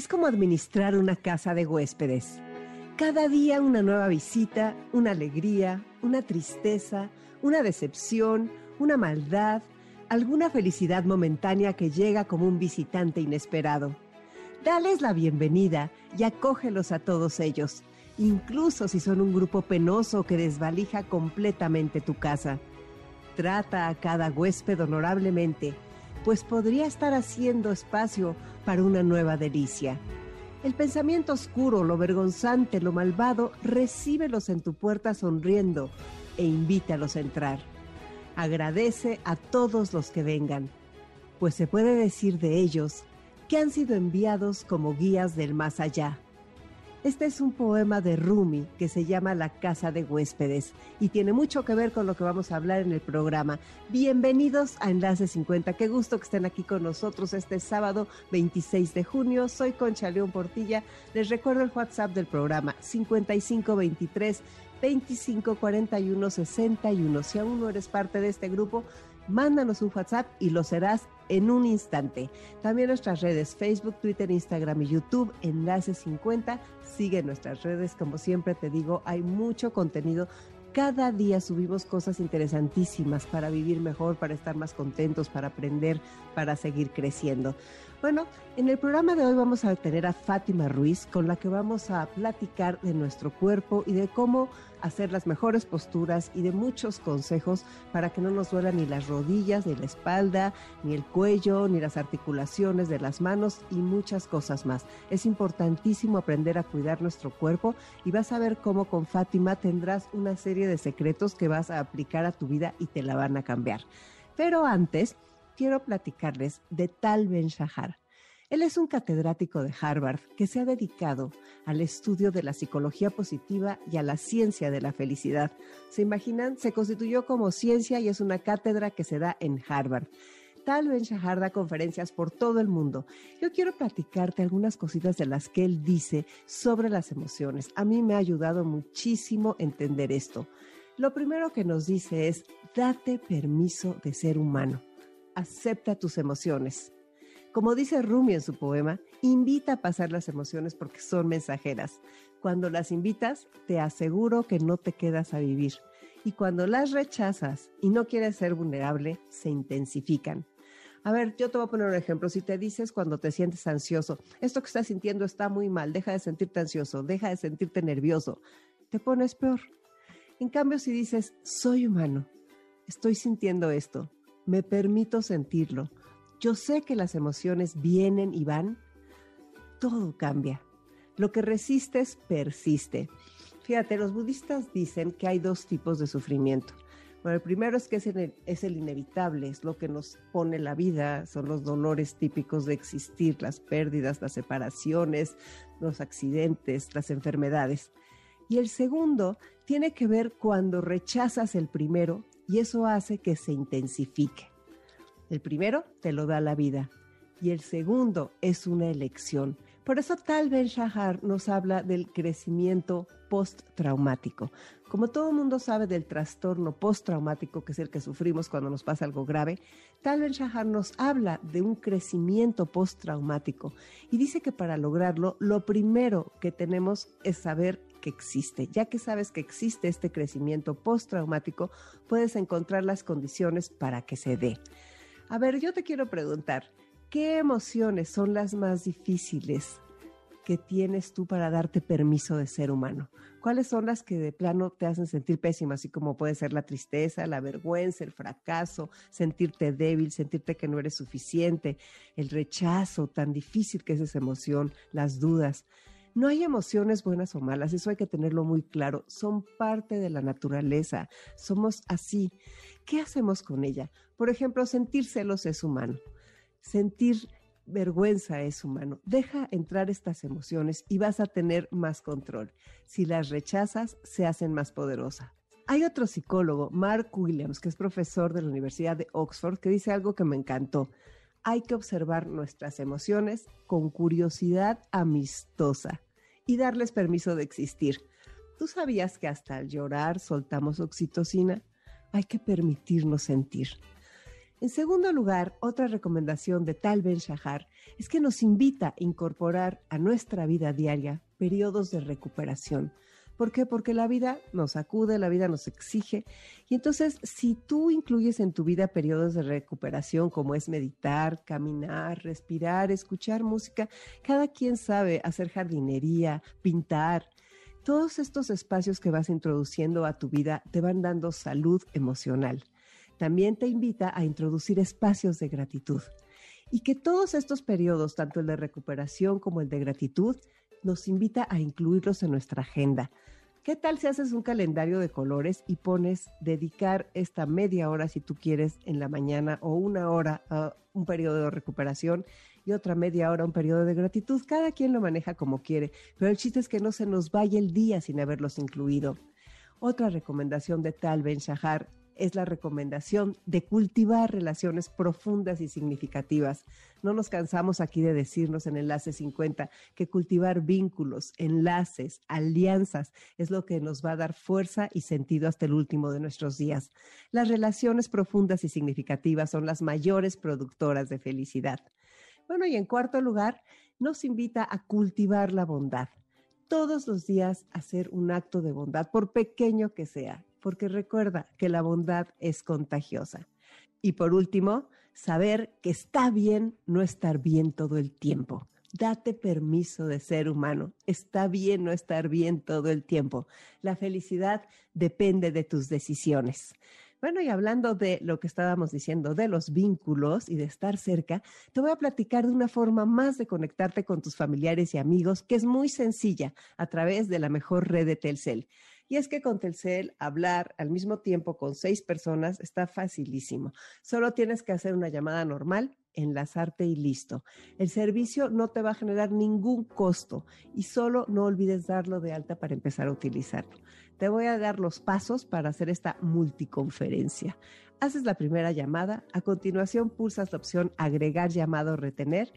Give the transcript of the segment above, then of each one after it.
es como administrar una casa de huéspedes. Cada día una nueva visita, una alegría, una tristeza, una decepción, una maldad, alguna felicidad momentánea que llega como un visitante inesperado. Dales la bienvenida y acógelos a todos ellos, incluso si son un grupo penoso que desvalija completamente tu casa. Trata a cada huésped honorablemente pues podría estar haciendo espacio para una nueva delicia. El pensamiento oscuro, lo vergonzante, lo malvado, recíbelos en tu puerta sonriendo e invítalos a entrar. Agradece a todos los que vengan, pues se puede decir de ellos que han sido enviados como guías del más allá este es un poema de Rumi que se llama La Casa de Huéspedes y tiene mucho que ver con lo que vamos a hablar en el programa. Bienvenidos a Enlace 50. Qué gusto que estén aquí con nosotros este sábado 26 de junio. Soy Concha León Portilla. Les recuerdo el WhatsApp del programa 5523 2541 61. Si aún no eres parte de este grupo, mándanos un WhatsApp y lo serás en un instante. También nuestras redes Facebook, Twitter, Instagram y YouTube, Enlace 50. Sigue nuestras redes, como siempre te digo, hay mucho contenido. Cada día subimos cosas interesantísimas para vivir mejor, para estar más contentos, para aprender, para seguir creciendo. Bueno, en el programa de hoy vamos a tener a Fátima Ruiz, con la que vamos a platicar de nuestro cuerpo y de cómo hacer las mejores posturas y de muchos consejos para que no nos duelan ni las rodillas, ni la espalda, ni el cuello, ni las articulaciones de las manos y muchas cosas más. Es importantísimo aprender a cuidar nuestro cuerpo y vas a ver cómo con Fátima tendrás una serie de secretos que vas a aplicar a tu vida y te la van a cambiar. Pero antes, quiero platicarles de Tal Ben Shahar. Él es un catedrático de Harvard que se ha dedicado al estudio de la psicología positiva y a la ciencia de la felicidad. ¿Se imaginan? Se constituyó como ciencia y es una cátedra que se da en Harvard. Tal Ben Shahar da conferencias por todo el mundo. Yo quiero platicarte algunas cositas de las que él dice sobre las emociones. A mí me ha ayudado muchísimo entender esto. Lo primero que nos dice es, date permiso de ser humano. Acepta tus emociones. Como dice Rumi en su poema, invita a pasar las emociones porque son mensajeras. Cuando las invitas, te aseguro que no te quedas a vivir. Y cuando las rechazas y no quieres ser vulnerable, se intensifican. A ver, yo te voy a poner un ejemplo. Si te dices cuando te sientes ansioso, esto que estás sintiendo está muy mal, deja de sentirte ansioso, deja de sentirte nervioso, te pones peor. En cambio, si dices, soy humano, estoy sintiendo esto, me permito sentirlo, yo sé que las emociones vienen y van, todo cambia. Lo que resistes persiste. Fíjate, los budistas dicen que hay dos tipos de sufrimiento. Bueno, el primero es que es el, inevitable, es lo que nos pone la vida, son los dolores típicos de existir, las pérdidas, las separaciones, los accidentes, las enfermedades. Y el segundo tiene que ver cuando rechazas el primero y eso hace que se intensifique. El primero te lo da la vida y el segundo es una elección. Por eso Tal Ben Shahar nos habla del crecimiento postraumático. Como todo mundo sabe del trastorno postraumático, que es el que sufrimos cuando nos pasa algo grave, Tal Ben Shahar nos habla de un crecimiento postraumático y dice que para lograrlo, lo primero que tenemos es saber que existe. Ya que sabes que existe este crecimiento postraumático, puedes encontrar las condiciones para que se dé. A ver, yo te quiero preguntar, ¿qué emociones son las más difíciles que tienes tú para darte permiso de ser humano? ¿Cuáles son las que de plano te hacen sentir pésimo, así como puede ser la tristeza, la vergüenza, el fracaso, sentirte débil, sentirte que no eres suficiente, el rechazo tan difícil que es esa emoción, las dudas? No hay emociones buenas o malas, eso hay que tenerlo muy claro. Son parte de la naturaleza, somos así. ¿Qué hacemos con ella? Por ejemplo, sentir celos es humano. Sentir vergüenza es humano. Deja entrar estas emociones y vas a tener más control. Si las rechazas, se hacen más poderosas. Hay otro psicólogo, Mark Williams, que es profesor de la Universidad de Oxford, que dice algo que me encantó. Hay que observar nuestras emociones con curiosidad amistosa y darles permiso de existir. ¿Tú sabías que hasta al llorar soltamos oxitocina? Hay que permitirnos sentir. En segundo lugar, otra recomendación de Tal Ben Shahar es que nos invita a incorporar a nuestra vida diaria periodos de recuperación. ¿Por qué? Porque la vida nos acude, la vida nos exige. Y entonces, si tú incluyes en tu vida periodos de recuperación, como es meditar, caminar, respirar, escuchar música, cada quien sabe hacer jardinería, pintar. Todos estos espacios que vas introduciendo a tu vida te van dando salud emocional también te invita a introducir espacios de gratitud y que todos estos periodos, tanto el de recuperación como el de gratitud, nos invita a incluirlos en nuestra agenda. ¿Qué tal si haces un calendario de colores y pones dedicar esta media hora, si tú quieres, en la mañana o una hora a un periodo de recuperación y otra media hora a un periodo de gratitud? Cada quien lo maneja como quiere, pero el chiste es que no se nos vaya el día sin haberlos incluido. Otra recomendación de Tal Ben Shahar es la recomendación de cultivar relaciones profundas y significativas. No nos cansamos aquí de decirnos en Enlace 50 que cultivar vínculos, enlaces, alianzas es lo que nos va a dar fuerza y sentido hasta el último de nuestros días. Las relaciones profundas y significativas son las mayores productoras de felicidad. Bueno, y en cuarto lugar, nos invita a cultivar la bondad todos los días hacer un acto de bondad, por pequeño que sea porque recuerda que la bondad es contagiosa. Y por último, saber que está bien no estar bien todo el tiempo. Date permiso de ser humano. Está bien no estar bien todo el tiempo. La felicidad depende de tus decisiones. Bueno, y hablando de lo que estábamos diciendo, de los vínculos y de estar cerca, te voy a platicar de una forma más de conectarte con tus familiares y amigos que es muy sencilla a través de la mejor red de Telcel. Y es que con Telcel hablar al mismo tiempo con seis personas está facilísimo. Solo tienes que hacer una llamada normal, enlazarte y listo. El servicio no te va a generar ningún costo y solo no olvides darlo de alta para empezar a utilizarlo. Te voy a dar los pasos para hacer esta multiconferencia. Haces la primera llamada, a continuación pulsas la opción agregar llamado retener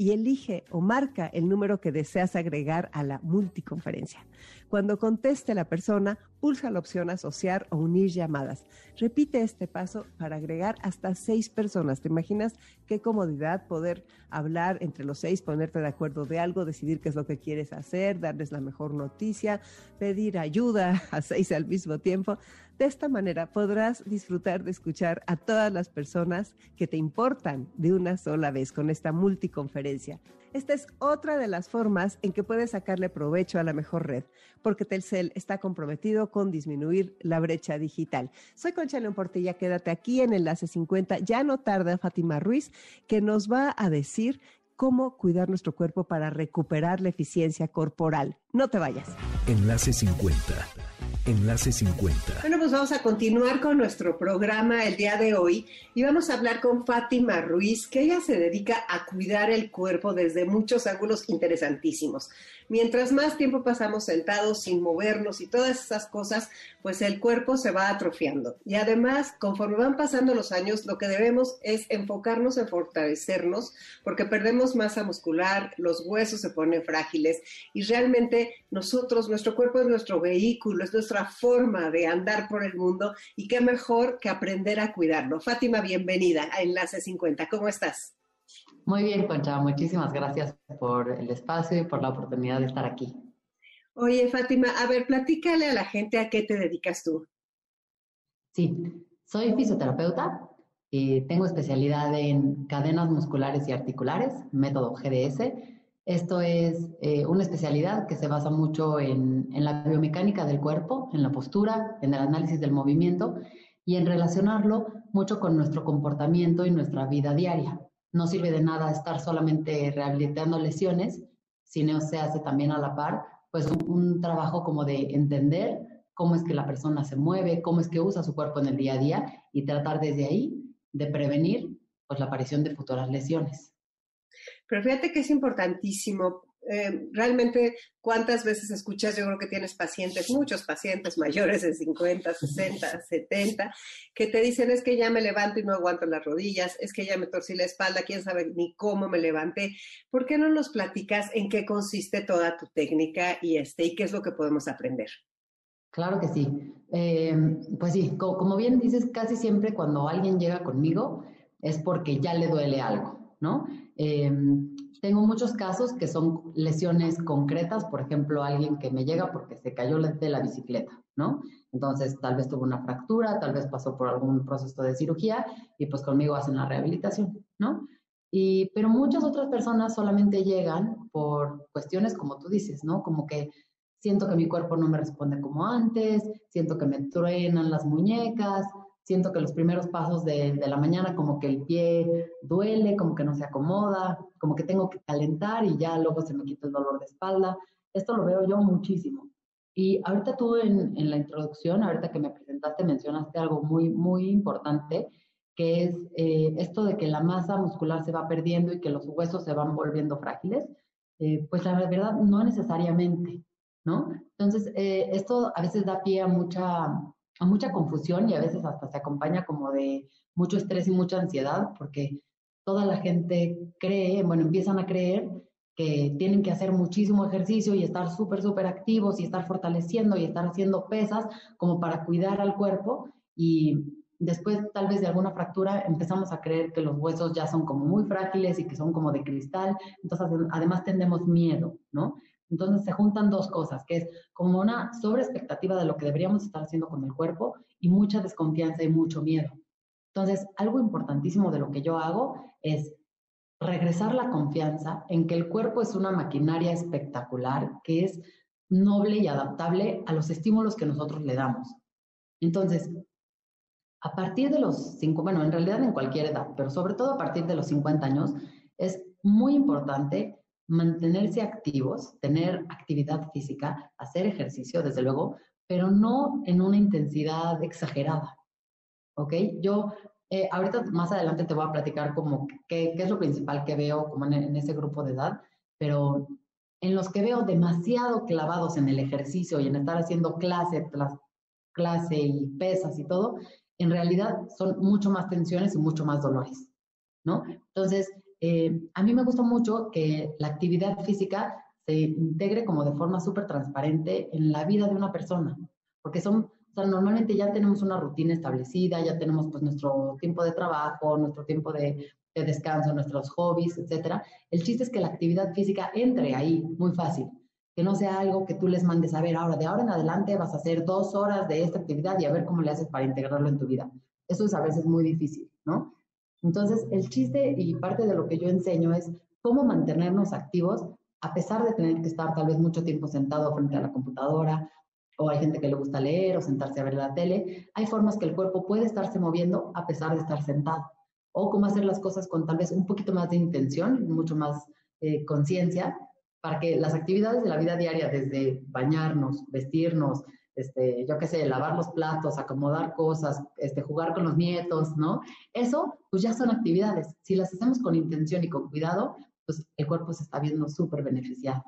y elige o marca el número que deseas agregar a la multiconferencia. Cuando conteste la persona, pulsa la opción asociar o unir llamadas. Repite este paso para agregar hasta seis personas. ¿Te imaginas qué comodidad poder hablar entre los seis, ponerte de acuerdo de algo, decidir qué es lo que quieres hacer, darles la mejor noticia, pedir ayuda a seis al mismo tiempo? De esta manera podrás disfrutar de escuchar a todas las personas que te importan de una sola vez con esta multiconferencia. Esta es otra de las formas en que puedes sacarle provecho a la mejor red, porque Telcel está comprometido con disminuir la brecha digital. Soy Concha León Portilla, quédate aquí en Enlace 50. Ya no tarda Fátima Ruiz, que nos va a decir cómo cuidar nuestro cuerpo para recuperar la eficiencia corporal. No te vayas. Enlace 50 Enlace 50. Bueno, pues vamos a continuar con nuestro programa el día de hoy y vamos a hablar con Fátima Ruiz, que ella se dedica a cuidar el cuerpo desde muchos ángulos interesantísimos. Mientras más tiempo pasamos sentados sin movernos y todas esas cosas, pues el cuerpo se va atrofiando. Y además, conforme van pasando los años, lo que debemos es enfocarnos en fortalecernos porque perdemos masa muscular, los huesos se ponen frágiles y realmente nosotros, nuestro cuerpo es nuestro vehículo, es nuestra forma de andar por el mundo y qué mejor que aprender a cuidarlo. Fátima, bienvenida a Enlace 50. ¿Cómo estás? Muy bien, Concha. Muchísimas gracias por el espacio y por la oportunidad de estar aquí. Oye, Fátima, a ver, platícale a la gente a qué te dedicas tú. Sí, soy fisioterapeuta y tengo especialidad en cadenas musculares y articulares, método GDS. Esto es eh, una especialidad que se basa mucho en, en la biomecánica del cuerpo, en la postura, en el análisis del movimiento y en relacionarlo mucho con nuestro comportamiento y nuestra vida diaria. No sirve de nada estar solamente rehabilitando lesiones, sino se hace también a la par, pues un, trabajo como de entender cómo es que la persona se mueve, cómo es que usa su cuerpo en el día a día y tratar desde ahí de prevenir pues la aparición de futuras lesiones. Pero fíjate que es importantísimo eh, realmente cuántas veces escuchas, yo creo que tienes pacientes, muchos pacientes mayores de 50, 60, 70, que te dicen es que ya me levanto y no aguanto las rodillas, es que ya me torcí la espalda, quién sabe ni cómo me levanté. ¿Por qué no nos platicas en qué consiste toda tu técnica y, este, y qué es lo que podemos aprender? Claro que sí. Eh, pues sí, como bien dices, casi siempre cuando alguien llega conmigo es porque ya le duele algo, ¿no? Eh, tengo muchos casos que son lesiones concretas, por ejemplo, alguien que me llega porque se cayó de la bicicleta, ¿no? Entonces, tal vez tuvo una fractura, tal vez pasó por algún proceso de cirugía y pues conmigo hacen la rehabilitación, ¿no? Y, pero muchas otras personas solamente llegan por cuestiones como tú dices, ¿no? Como que siento que mi cuerpo no me responde como antes, siento que me truenan las muñecas, siento que los primeros pasos de, de, la mañana como que el pie duele, como que no se acomoda, como que tengo que calentar y ya luego se me quita el dolor de espalda. Esto lo veo yo muchísimo. Y ahorita tú en, en la introducción, ahorita que me presentaste, mencionaste algo muy, muy importante, que es eh, esto de que la masa muscular se va perdiendo y que los huesos se van volviendo frágiles. Eh, pues la verdad, no necesariamente, ¿no? Entonces, eh, esto a veces da pie a mucha a mucha confusión y a veces hasta se acompaña como de mucho estrés y mucha ansiedad porque toda la gente cree, bueno, empiezan a creer que tienen que hacer muchísimo ejercicio y estar súper, súper activos y estar fortaleciendo y estar haciendo pesas como para cuidar al cuerpo y después tal vez de alguna fractura empezamos a creer que los huesos ya son como muy frágiles y que son como de cristal, entonces además tenemos miedo, ¿no? Entonces se juntan dos cosas, que es como una sobreexpectativa de lo que deberíamos estar haciendo con el cuerpo y mucha desconfianza y mucho miedo. Entonces, algo importantísimo de lo que yo hago es regresar la confianza en que el cuerpo es una maquinaria espectacular, que es noble y adaptable a los estímulos que nosotros le damos. Entonces, a partir de los cinco, bueno, en realidad en cualquier edad, pero sobre todo a partir de los 50 años, es muy importante mantenerse activos, tener actividad física, hacer ejercicio, desde luego, pero no en una intensidad exagerada. ¿Ok? Yo eh, ahorita más adelante te voy a platicar como qué, qué es lo principal que veo como en, en, ese grupo de edad, pero en los que veo demasiado clavados en el ejercicio y en estar haciendo clase tras clase y pesas y todo, en realidad son mucho más tensiones y mucho más dolores, ¿no? Entonces, eh, a mí me gusta mucho que la actividad física se integre como de forma súper transparente en la vida de una persona, porque son, o sea, normalmente ya tenemos una rutina establecida, ya tenemos pues nuestro tiempo de trabajo, nuestro tiempo de, de descanso, nuestros hobbies, etcétera. El chiste es que la actividad física entre ahí muy fácil, que no sea algo que tú les mandes a ver, ahora de ahora en adelante vas a hacer dos horas de esta actividad y a ver cómo le haces para integrarlo en tu vida. Eso es a veces muy difícil, ¿no? Entonces, el chiste y parte de lo que yo enseño es cómo mantenernos activos a pesar de tener que estar tal vez mucho tiempo sentado frente a la computadora, o hay gente que le gusta leer o sentarse a ver la tele, hay formas que el cuerpo puede estarse moviendo a pesar de estar sentado, o cómo hacer las cosas con tal vez un poquito más de intención, mucho más eh, conciencia, para que las actividades de la vida diaria, desde bañarnos, vestirnos, este, yo qué sé, lavar los platos, acomodar cosas, este, jugar con los nietos, ¿no? Eso, pues ya son actividades. Si las hacemos con intención y con cuidado, pues el cuerpo se está viendo súper beneficiado.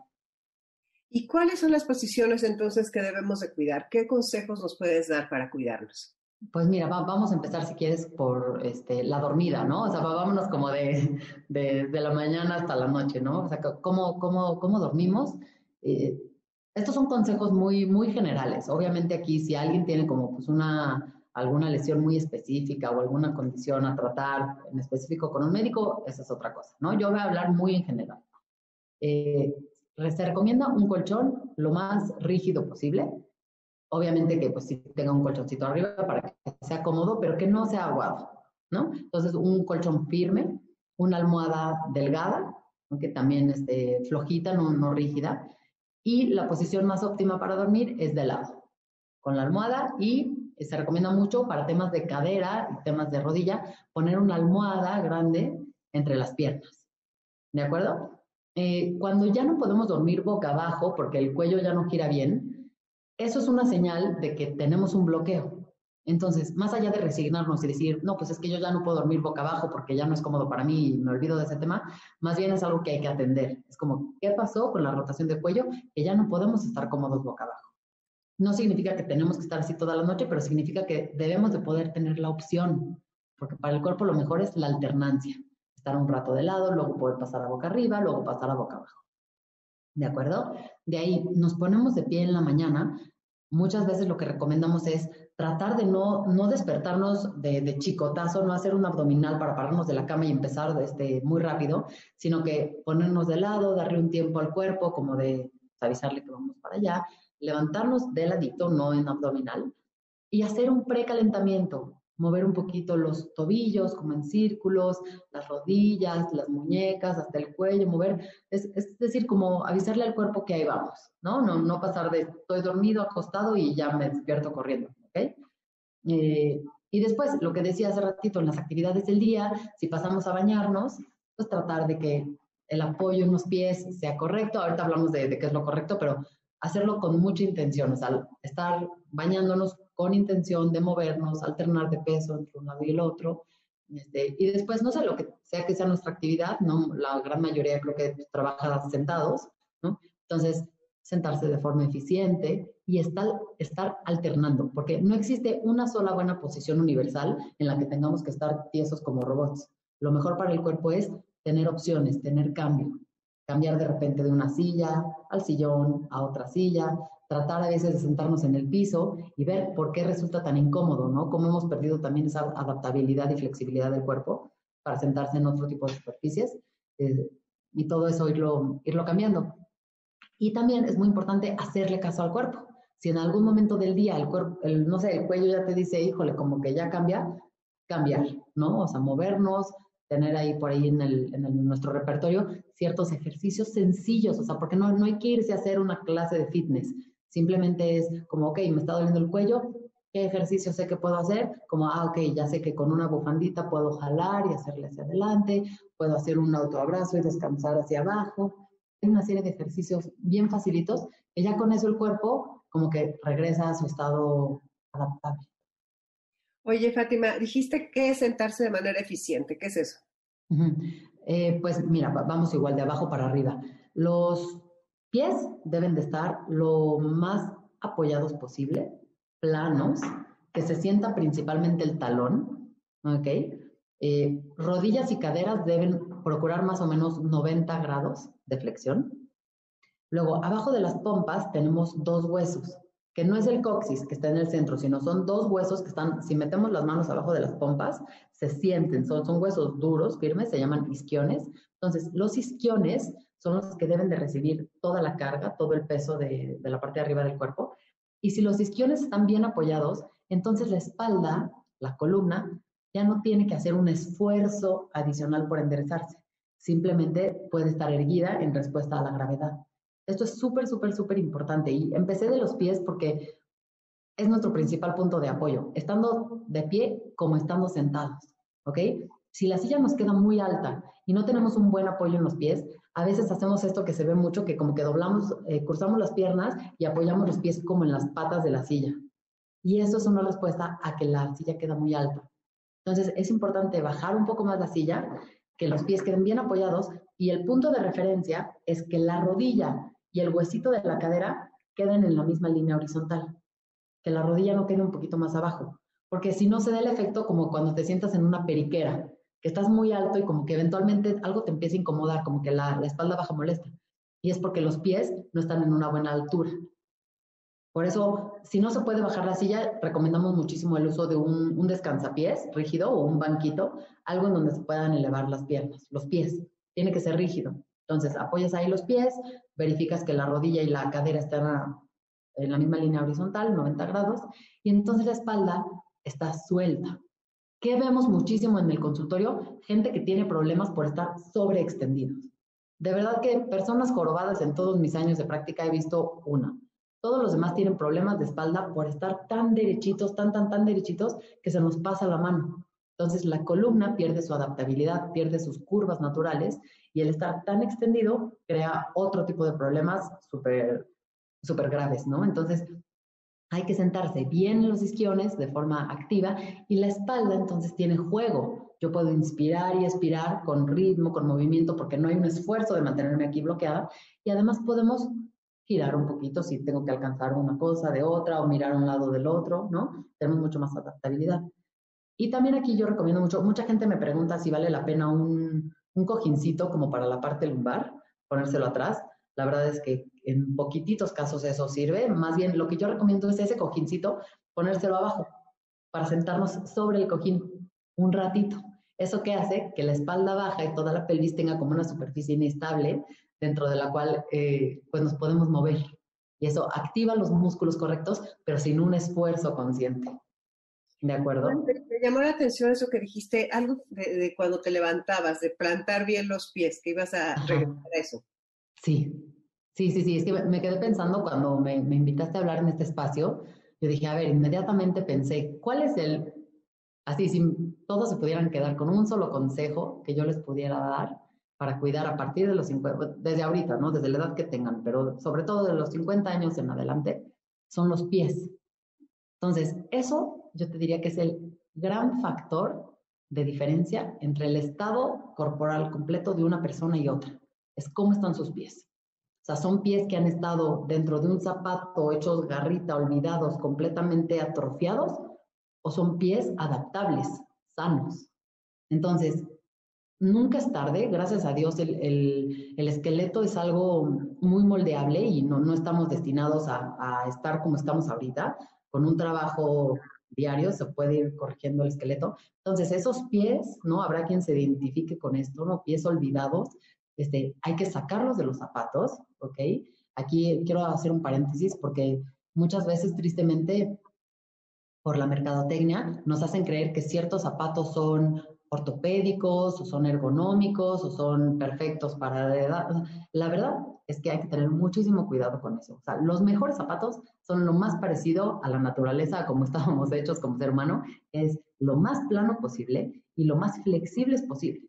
¿Y cuáles son las posiciones entonces que debemos de cuidar? ¿Qué consejos nos puedes dar para cuidarnos? Pues mira, va, vamos a empezar si quieres por este, la dormida, ¿no? O sea, vámonos como de, de, de, la mañana hasta la noche, ¿no? O sea, cómo, cómo, cómo dormimos. Eh, estos son consejos muy, muy generales. Obviamente aquí si alguien tiene como pues una, alguna lesión muy específica o alguna condición a tratar en específico con un médico, esa es otra cosa, ¿no? Yo voy a hablar muy en general. Eh, se recomienda un colchón lo más rígido posible. Obviamente que pues sí tenga un colchoncito arriba para que sea cómodo, pero que no sea aguado, ¿no? Entonces un colchón firme, una almohada delgada, aunque también esté flojita, no, no rígida, y la posición más óptima para dormir es de lado, con la almohada y se recomienda mucho para temas de cadera y temas de rodilla poner una almohada grande entre las piernas. ¿De acuerdo? Eh, cuando ya no podemos dormir boca abajo porque el cuello ya no gira bien, eso es una señal de que tenemos un bloqueo. Entonces, más allá de resignarnos y decir, no, pues es que yo ya no puedo dormir boca abajo porque ya no es cómodo para mí y me olvido de ese tema, más bien es algo que hay que atender. Es como, ¿qué pasó con la rotación del cuello? Que ya no podemos estar cómodos boca abajo. No significa que tenemos que estar así toda la noche, pero significa que debemos de poder tener la opción, porque para el cuerpo lo mejor es la alternancia. Estar un rato de lado, luego poder pasar a boca arriba, luego pasar a boca abajo. ¿De acuerdo? De ahí nos ponemos de pie en la mañana. Muchas veces lo que recomendamos es tratar de no, no despertarnos de, chicotazo, no hacer un abdominal para pararnos de la cama y empezar este, muy rápido, sino que ponernos de lado, darle un tiempo al cuerpo, como de avisarle que vamos para allá, levantarnos de ladito, no en abdominal, y hacer un precalentamiento, mover un poquito los tobillos como en círculos, las rodillas, las muñecas, hasta el cuello, mover, es, es, decir, como avisarle al cuerpo que ahí vamos, ¿no? ¿no? No pasar de estoy dormido, acostado y ya me despierto corriendo, ¿ok? Eh, y después, lo que decía hace ratito, en las actividades del día, si pasamos a bañarnos, pues tratar de que el apoyo en los pies sea correcto. Ahorita hablamos de, de qué es lo correcto, pero hacerlo con mucha intención, o sea, estar bañándonos con intención de movernos, alternar de peso entre un lado y el otro. Este, y después, no sé, lo que sea que sea nuestra actividad, ¿no? La gran mayoría creo que trabaja sentados, ¿no? Entonces, sentarse de forma eficiente y estar, estar alternando, porque no existe una sola buena posición universal en la que tengamos que estar tiesos como robots. Lo mejor para el cuerpo es tener opciones, tener cambio, cambiar de repente de una silla al sillón, a otra silla, tratar a veces de sentarnos en el piso y ver por qué resulta tan incómodo, ¿no? Cómo hemos perdido también esa adaptabilidad y flexibilidad del cuerpo para sentarse en otro tipo de superficies eh, y todo eso irlo, irlo cambiando. Y también es muy importante hacerle caso al cuerpo. Si en algún momento del día el cuerpo, el, no sé, el cuello ya te dice, híjole, como que ya cambia, cambiar, ¿no? O sea, movernos, tener ahí por ahí en, el, en nuestro repertorio ciertos ejercicios sencillos, o sea, porque no, no hay que irse a hacer una clase de fitness, simplemente es como, ok, me está doliendo el cuello, ¿qué ejercicio sé que puedo hacer? Como, ah, ok, ya sé que con una bufandita puedo jalar y hacerle hacia adelante, puedo hacer un autoabrazo y descansar hacia abajo. Una serie de ejercicios bien facilitos que ya con eso el cuerpo como que regresa a su estado adaptable. Oye, Fátima, dijiste que es sentarse de manera eficiente. ¿Qué es eso? Eh, pues mira, vamos igual de abajo para arriba. Los pies deben de estar lo más apoyados posible, planos, que se sienta principalmente el talón, ¿ok? Eh, rodillas y caderas deben procurar más o menos 90 grados de flexión. Luego, abajo de las pompas tenemos dos huesos, que no es el coxis que está en el centro, sino son dos huesos que están, si metemos las manos abajo de las pompas, se sienten, son, huesos duros, firmes, se llaman isquiones. Entonces, los isquiones son los que deben de recibir toda la carga, todo el peso de, de la parte de arriba del cuerpo. Y si los isquiones están bien apoyados, entonces la espalda, la columna, ya no tiene que hacer un esfuerzo adicional por enderezarse. Simplemente puede estar erguida en respuesta a la gravedad. Esto es súper, súper, súper importante. Y empecé de los pies porque es nuestro principal punto de apoyo, estando de pie como estando sentados, ¿ok? Si la silla nos queda muy alta y no tenemos un buen apoyo en los pies, a veces hacemos esto que se ve mucho, que como que doblamos, eh, cruzamos las piernas y apoyamos los pies como en las patas de la silla. Y eso es una respuesta a que la silla queda muy alta. Entonces es importante bajar un poco más la silla, que los pies queden bien apoyados y el punto de referencia es que la rodilla y el huesito de la cadera queden en la misma línea horizontal, que la rodilla no quede un poquito más abajo, porque si no se da el efecto como cuando te sientas en una periquera, que estás muy alto y como que eventualmente algo te empieza a incomodar, como que la, espalda baja molesta. Y es porque los pies no están en una buena altura. Por eso, si no se puede bajar la silla, recomendamos muchísimo el uso de un, un descansapiés rígido o un banquito, algo en donde se puedan elevar las piernas, los pies. Tiene que ser rígido. Entonces, apoyas ahí los pies, verificas que la rodilla y la cadera están en la misma línea horizontal, 90 grados, y entonces la espalda está suelta. ¿Qué vemos muchísimo en el consultorio? Gente que tiene problemas por estar sobreextendidos. De verdad que personas jorobadas en todos mis años de práctica he visto una. Todos los demás tienen problemas de espalda por estar tan derechitos, tan, tan, tan derechitos, que se nos pasa la mano. Entonces la columna pierde su adaptabilidad, pierde sus curvas naturales y el estar tan extendido crea otro tipo de problemas súper super graves, ¿no? Entonces, hay que sentarse bien en los isquiones de forma activa y la espalda entonces tiene juego. Yo puedo inspirar y expirar con ritmo, con movimiento, porque no hay un esfuerzo de mantenerme aquí bloqueada. Y además podemos girar un poquito si tengo que alcanzar una cosa de otra o mirar a un lado del otro, ¿no? Tenemos mucho más adaptabilidad. Y también aquí yo recomiendo mucho, mucha gente me pregunta si vale la pena un, un cojincito como para la parte lumbar, ponérselo atrás. La verdad es que en poquititos casos eso sirve. Más bien lo que yo recomiendo es ese cojincito, ponérselo abajo para sentarnos sobre el cojín un ratito. ¿Eso qué hace? Que la espalda baja y toda la pelvis tenga como una superficie inestable dentro de la cual eh, pues nos podemos mover. Y eso activa los músculos correctos, pero sin un esfuerzo consciente. ¿De acuerdo? Me llamó la atención eso que dijiste, algo de, cuando te levantabas, de plantar bien los pies, que ibas a regresar a eso. Sí, sí, sí, sí. Es que me quedé pensando cuando me, me invitaste a hablar en este espacio, yo dije, a ver, inmediatamente pensé, ¿cuál es el, así, si todos se pudieran quedar con un solo consejo que yo les pudiera dar para cuidar a partir de los 50, desde ahorita, ¿no? Desde la edad que tengan, pero sobre todo de los 50 años en adelante, son los pies. Entonces, eso yo te diría que es el gran factor de diferencia entre el estado corporal completo de una persona y otra. Es cómo están sus pies. O sea, son pies que han estado dentro de un zapato hechos garrita, olvidados, completamente atrofiados, o son pies adaptables, sanos. Entonces, nunca es tarde, gracias a Dios el, esqueleto es algo muy moldeable y no, no estamos destinados a, a, estar como estamos ahorita, con un trabajo diario se puede ir corrigiendo el esqueleto. Entonces, esos pies, ¿no? Habrá quien se identifique con esto, ¿no? Pies olvidados, este, hay que sacarlos de los zapatos, ¿ok? Aquí quiero hacer un paréntesis porque muchas veces, tristemente, por la mercadotecnia, nos hacen creer que ciertos zapatos son ortopédicos o son ergonómicos o son perfectos para la edad. La verdad es que hay que tener muchísimo cuidado con eso. O sea, los mejores zapatos son lo más parecido a la naturaleza, como estábamos hechos como ser humano, es lo más plano posible y lo más flexibles posible.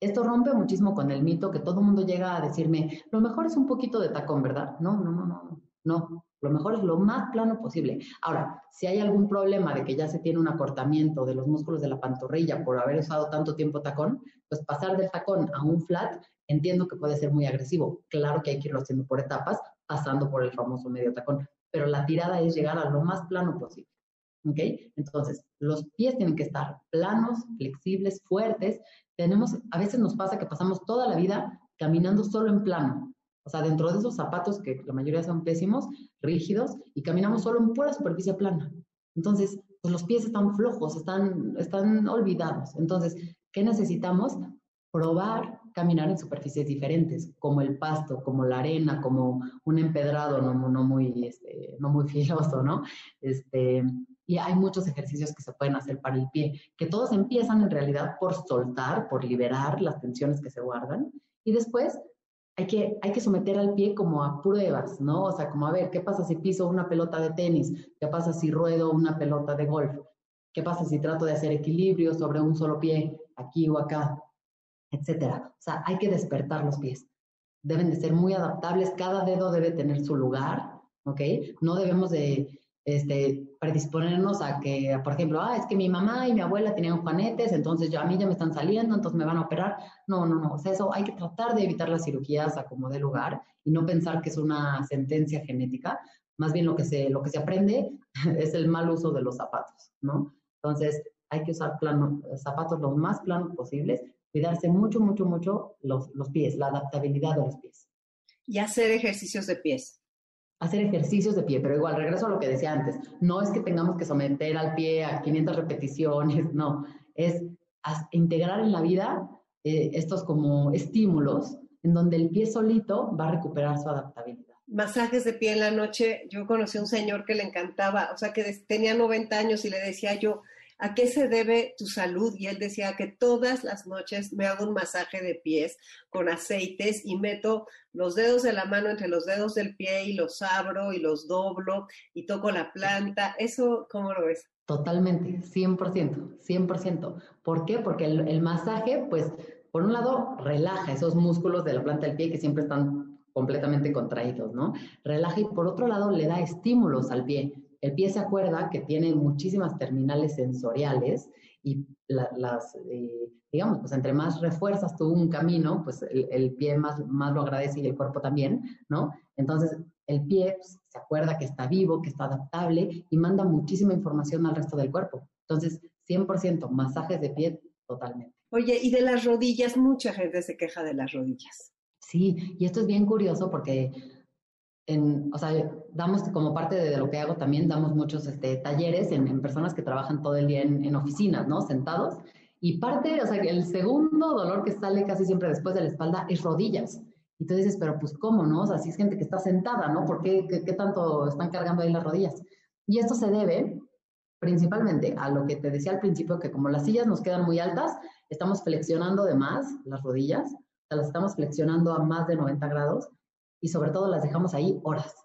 Esto rompe muchísimo con el mito que todo el mundo llega a decirme, lo mejor es un poquito de tacón, ¿verdad? No, no, no, no, no. Lo mejor es lo más plano posible. Ahora, si hay algún problema de que ya se tiene un acortamiento de los músculos de la pantorrilla por haber usado tanto tiempo tacón, pues pasar del tacón a un flat, entiendo que puede ser muy agresivo. Claro que hay que irlo haciendo por etapas, pasando por el famoso medio tacón, pero la tirada es llegar a lo más plano posible. ¿Ok? Entonces, los pies tienen que estar planos, flexibles, fuertes. Tenemos, a veces nos pasa que pasamos toda la vida caminando solo en plano. O sea, dentro de esos zapatos que la mayoría son pésimos, rígidos, y caminamos solo en pura superficie plana. Entonces, pues los pies están flojos, están, están olvidados. Entonces, ¿qué necesitamos? Probar caminar en superficies diferentes, como el pasto, como la arena, como un empedrado no, no, muy, este, no muy filoso, ¿no? Este, y hay muchos ejercicios que se pueden hacer para el pie, que todos empiezan en realidad por soltar, por liberar las tensiones que se guardan, y después hay que, hay que someter al pie como a pruebas, ¿no? O sea, como a ver, ¿qué pasa si piso una pelota de tenis? ¿Qué pasa si ruedo una pelota de golf? ¿Qué pasa si trato de hacer equilibrio sobre un solo pie, aquí o acá? Etcétera. O sea, hay que despertar los pies. Deben de ser muy adaptables, cada dedo debe tener su lugar, ¿ok? No debemos de este, predisponernos a que, por ejemplo, ah, es que mi mamá y mi abuela tenían juanetes, entonces ya a mí ya me están saliendo, entonces me van a operar. No, no, no. O sea, eso hay que tratar de evitar las cirugías a como de lugar y no pensar que es una sentencia genética. Más bien lo que se, lo que se aprende es el mal uso de los zapatos, ¿no? Entonces, hay que usar plano, zapatos lo más planos posibles, cuidarse mucho, mucho, mucho los, los pies, la adaptabilidad de los pies. Y hacer ejercicios de pies hacer ejercicios de pie, pero igual, regreso a lo que decía antes, no es que tengamos que someter al pie a 500 repeticiones, no, es integrar en la vida eh, estos como estímulos en donde el pie solito va a recuperar su adaptabilidad. Masajes de pie en la noche, yo conocí a un señor que le encantaba, o sea, que tenía 90 años y le decía yo, ¿A qué se debe tu salud? Y él decía que todas las noches me hago un masaje de pies con aceites y meto los dedos de la mano entre los dedos del pie y los abro y los doblo y toco la planta. ¿Eso cómo lo ves? Totalmente, 100%, 100%. ¿Por qué? Porque el, el masaje, pues, por un lado, relaja esos músculos de la planta del pie que siempre están completamente contraídos, ¿no? Relaja y por otro lado le da estímulos al pie el pie se acuerda que tiene muchísimas terminales sensoriales y las, eh, digamos, pues entre más refuerzas tú un camino, pues el, pie más, más lo agradece y el cuerpo también, ¿no? Entonces, el pie pues, se acuerda que está vivo, que está adaptable y manda muchísima información al resto del cuerpo. Entonces, 100% masajes de pie totalmente. Oye, y de las rodillas, mucha gente se queja de las rodillas. Sí, y esto es bien curioso porque en, o sea, damos como parte de, lo que hago también, damos muchos este, talleres en, personas que trabajan todo el día en, oficinas, ¿no? Sentados. Y parte, o sea, el segundo dolor que sale casi siempre después de la espalda es rodillas. Y tú dices, pero pues cómo, ¿no? O sea, si es gente que está sentada, ¿no? ¿Por qué, qué, tanto están cargando ahí las rodillas? Y esto se debe principalmente a lo que te decía al principio, que como las sillas nos quedan muy altas, estamos flexionando de más las rodillas, o sea, las estamos flexionando a más de 90 grados y sobre todo las dejamos ahí horas,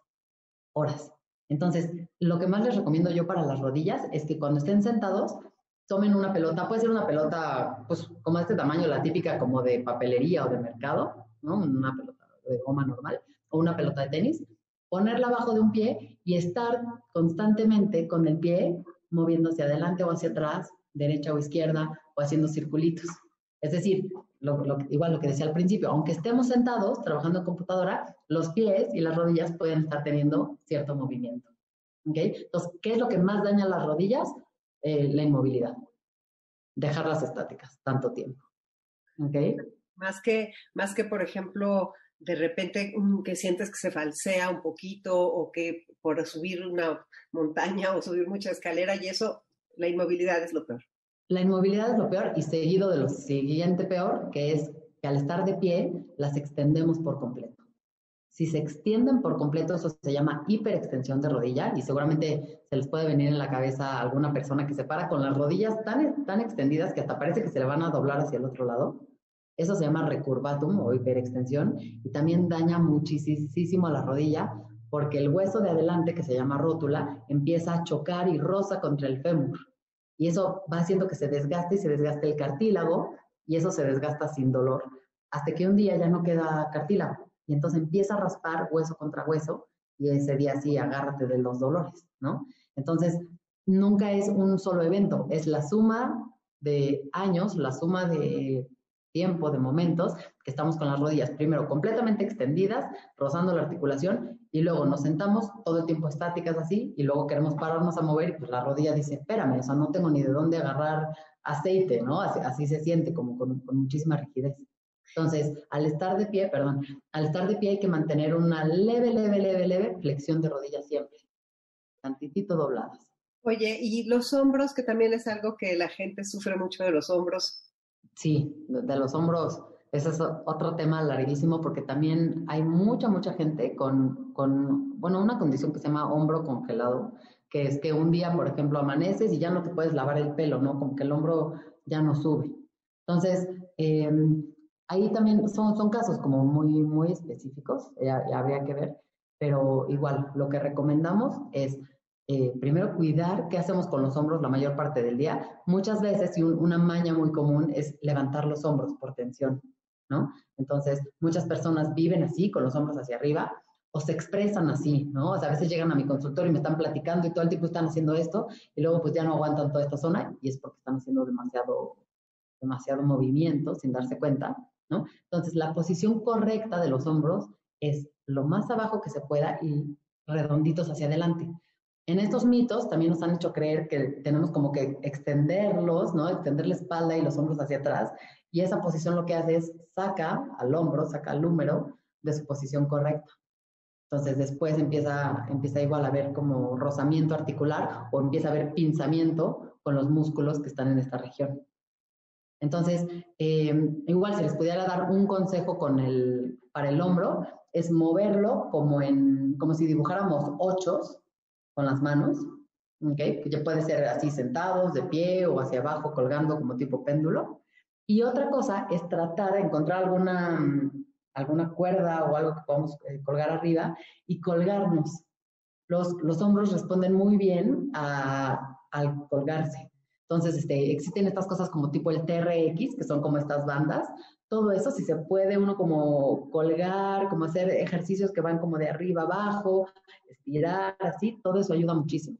horas. Entonces, lo que más les recomiendo yo para las rodillas es que cuando estén sentados, tomen una pelota, puede ser una pelota, pues como de este tamaño, la típica como de papelería o de mercado, ¿no? Una pelota de goma normal, o una pelota de tenis, ponerla abajo de un pie y estar constantemente con el pie moviendo hacia adelante o hacia atrás, derecha o izquierda, o haciendo circulitos. Es decir, igual lo que decía al principio, aunque estemos sentados trabajando en computadora, los pies y las rodillas pueden estar teniendo cierto movimiento. ¿okay? Entonces, ¿qué es lo que más daña las rodillas? Eh, la inmovilidad. Dejarlas estáticas tanto tiempo. ¿okay? Más, que, más que, por ejemplo, de repente mm, que sientes que se falsea un poquito o que por subir una montaña o subir mucha escalera y eso, la inmovilidad es lo peor. La inmovilidad es lo peor y seguido de lo siguiente peor, que es que al estar de pie las extendemos por completo. Si se extienden por completo, eso se llama hiperextensión de rodilla y seguramente se les puede venir en la cabeza a alguna persona que se para con las rodillas tan, tan extendidas que hasta parece que se le van a doblar hacia el otro lado. Eso se llama recurvatum o hiperextensión y también daña muchísimo a la rodilla porque el hueso de adelante, que se llama rótula, empieza a chocar y roza contra el fémur. Y eso va haciendo que se desgaste y se desgaste el cartílago y eso se desgasta sin dolor hasta que un día ya no queda cartílago y entonces empieza a raspar hueso contra hueso y ese día sí agárrate de los dolores, ¿no? Entonces, nunca es un solo evento, es la suma de años, la suma de tiempo, de momentos, que estamos con las rodillas primero completamente extendidas, rozando la articulación, y luego nos sentamos todo el tiempo estáticas así, y luego queremos pararnos a mover, y pues la rodilla dice, espérame, o sea, no tengo ni de dónde agarrar aceite, ¿no? Así, se siente, como con, con, muchísima rigidez. Entonces, al estar de pie, perdón, al estar de pie hay que mantener una leve, leve, leve, leve flexión de rodillas siempre, tantitito dobladas. Oye, y los hombros, que también es algo que la gente sufre mucho de los hombros, Sí, de, los hombros, ese es otro tema larguísimo porque también hay mucha, mucha gente con, con, bueno, una condición que se llama hombro congelado, que es que un día, por ejemplo, amaneces y ya no te puedes lavar el pelo, ¿no? Como que el hombro ya no sube. Entonces, em, ahí también son, son casos como muy, muy específicos, ya habría que ver, pero igual, lo que recomendamos es eh, primero cuidar qué hacemos con los hombros la mayor parte del día. Muchas veces, y una maña muy común es levantar los hombros por tensión, ¿no? Entonces, muchas personas viven así, con los hombros hacia arriba, o se expresan así, ¿no? A veces llegan a mi consultorio y me están platicando y todo el tiempo están haciendo esto, y luego pues ya no aguantan toda esta zona, y es porque están haciendo demasiado, demasiado movimiento sin darse cuenta, ¿no? Entonces, la posición correcta de los hombros es lo más abajo que se pueda y redonditos hacia adelante. En estos mitos también nos han hecho creer que tenemos como que extenderlos, ¿no? Extender la espalda y los hombros hacia atrás. Y esa posición lo que hace es saca al hombro, saca al húmero de su posición correcta. Entonces después empieza, empieza igual a haber como rozamiento articular o empieza a haber pinzamiento con los músculos que están en esta región. Entonces, eh, igual si les pudiera dar un consejo para el hombro, es moverlo como, en, como si dibujáramos ochos, con las manos, ¿okay? que ya puede ser así sentados, de pie o hacia abajo, colgando como tipo péndulo. Y otra cosa es tratar de encontrar alguna, alguna cuerda o algo que podamos eh, colgar arriba y colgarnos. Los, los hombros responden muy bien a, al colgarse. Entonces, este, existen estas cosas como tipo el TRX, que son como estas bandas. Todo eso, si se puede uno como colgar, como hacer ejercicios que van como de arriba abajo, estirar, así, todo eso ayuda muchísimo.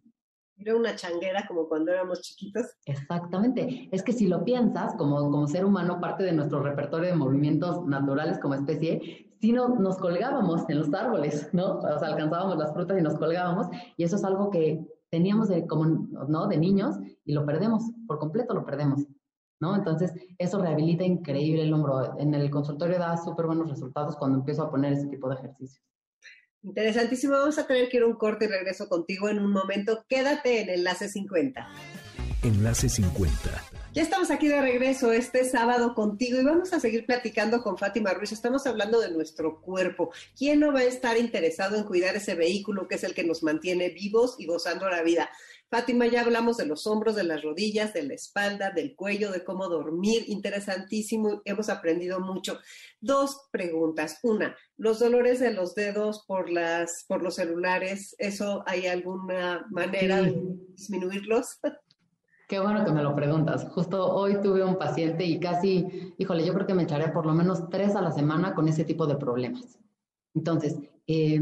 Era una changuera como cuando éramos chiquitos. Exactamente. Es que si lo piensas, como, como ser humano, parte de nuestro repertorio de movimientos naturales como especie, si no, nos colgábamos en los árboles, ¿no? O sea, alcanzábamos las frutas y nos colgábamos. Y eso es algo que teníamos de, como, ¿no? de niños y lo perdemos, por completo lo perdemos. ¿No? Entonces, eso rehabilita increíble el hombro. En el consultorio da súper buenos resultados cuando empiezo a poner ese tipo de ejercicios. Interesantísimo. Vamos a tener que ir un corte y regreso contigo en un momento. Quédate en Enlace 50. Enlace 50. Ya estamos aquí de regreso este sábado contigo y vamos a seguir platicando con Fátima Ruiz. Estamos hablando de nuestro cuerpo. ¿Quién no va a estar interesado en cuidar ese vehículo que es el que nos mantiene vivos y gozando la vida? Fátima, ya hablamos de los hombros, de las rodillas, de la espalda, del cuello, de cómo dormir. Interesantísimo, hemos aprendido mucho. Dos preguntas. Una, los dolores de los dedos por, las, por los celulares, ¿eso hay alguna manera de disminuirlos? Qué bueno que me lo preguntas. Justo hoy tuve un paciente y casi, híjole, yo creo que me echaré por lo menos tres a la semana con ese tipo de problemas. Entonces, eh,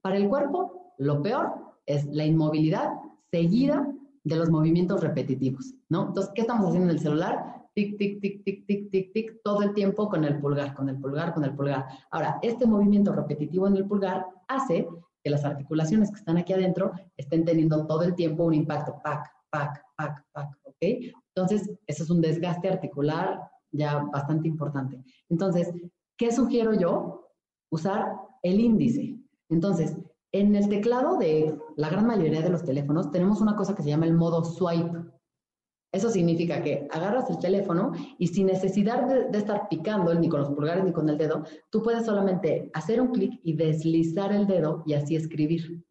para el cuerpo, lo peor es la inmovilidad seguida de los movimientos repetitivos, ¿no? Entonces, ¿qué estamos haciendo en el celular? Tic, tic, tic, tic, tic, tic, tic, todo el tiempo con el pulgar, con el pulgar, con el pulgar. Ahora, este movimiento repetitivo en el pulgar hace que las articulaciones que están aquí adentro estén teniendo todo el tiempo un impacto, pac, pac, pac, pac, ¿ok? Entonces, eso es un desgaste articular ya bastante importante. Entonces, ¿qué sugiero yo? Usar el índice. Entonces, en el teclado de la gran mayoría de los teléfonos tenemos una cosa que se llama el modo swipe. Eso significa que agarras el teléfono y sin necesidad de, estar picando ni con los pulgares ni con el dedo, tú puedes solamente hacer un clic y deslizar el dedo y así escribir.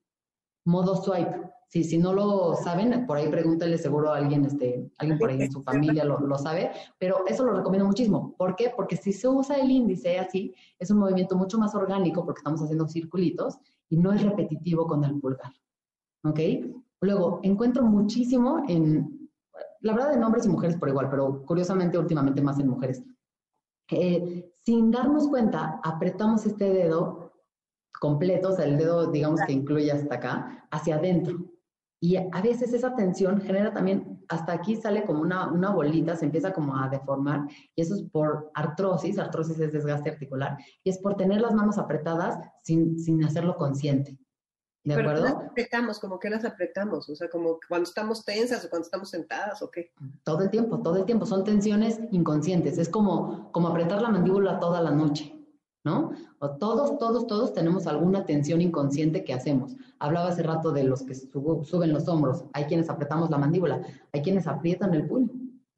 Modo swipe. Si, si no lo saben, por ahí pregúntale, seguro a alguien, este, alguien por ahí en su familia lo, lo sabe, pero eso lo recomiendo muchísimo. ¿Por qué? Porque si se usa el índice así, es un movimiento mucho más orgánico porque estamos haciendo circulitos y no es repetitivo con el pulgar. ¿Ok? Luego, encuentro muchísimo en, la verdad, en hombres y mujeres por igual, pero curiosamente últimamente más en mujeres. Eh, sin darnos cuenta, apretamos este dedo completo, o sea, el dedo, digamos que incluye hasta acá, hacia adentro. Y a veces esa tensión genera también, hasta aquí sale como una, una, bolita, se empieza como a deformar, y eso es por artrosis, artrosis es desgaste articular, y es por tener las manos apretadas sin, sin hacerlo consciente. ¿De Pero acuerdo? las apretamos, como que las apretamos, o sea, como cuando estamos tensas o cuando estamos sentadas o qué. Todo el tiempo, todo el tiempo, son tensiones inconscientes, es como, como apretar la mandíbula toda la noche. ¿No? O todos, todos, todos tenemos alguna tensión inconsciente que hacemos. Hablaba hace rato de los que suben los hombros, hay quienes apretamos la mandíbula, hay quienes aprietan el puño.